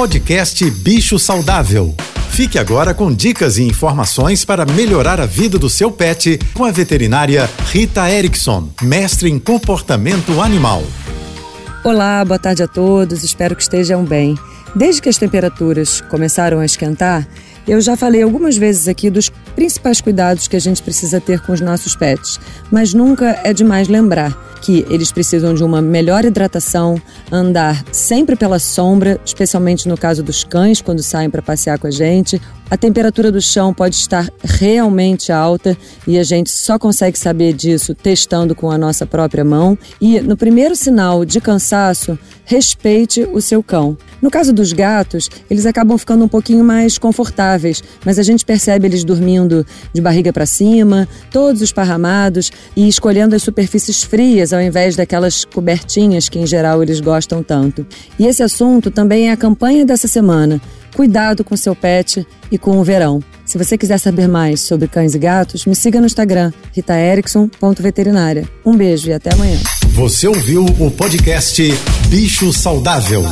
Podcast Bicho Saudável. Fique agora com dicas e informações para melhorar a vida do seu pet com a veterinária Rita Erickson, mestre em comportamento animal. Olá, boa tarde a todos, espero que estejam bem. Desde que as temperaturas começaram a esquentar, eu já falei algumas vezes aqui dos principais cuidados que a gente precisa ter com os nossos pets, mas nunca é demais lembrar que eles precisam de uma melhor hidratação, andar sempre pela sombra, especialmente no caso dos cães quando saem para passear com a gente. A temperatura do chão pode estar realmente alta e a gente só consegue saber disso testando com a nossa própria mão. E no primeiro sinal de cansaço, respeite o seu cão. No caso dos gatos, eles acabam ficando um pouquinho mais confortáveis, mas a gente percebe eles dormindo de barriga para cima, todos esparramados e escolhendo as superfícies frias ao invés daquelas cobertinhas que em geral eles gostam tanto. E esse assunto também é a campanha dessa semana. Cuidado com seu pet e com o verão. Se você quiser saber mais sobre cães e gatos, me siga no Instagram, ritaerickson.veterinária. Um beijo e até amanhã. Você ouviu o podcast Bicho Saudável.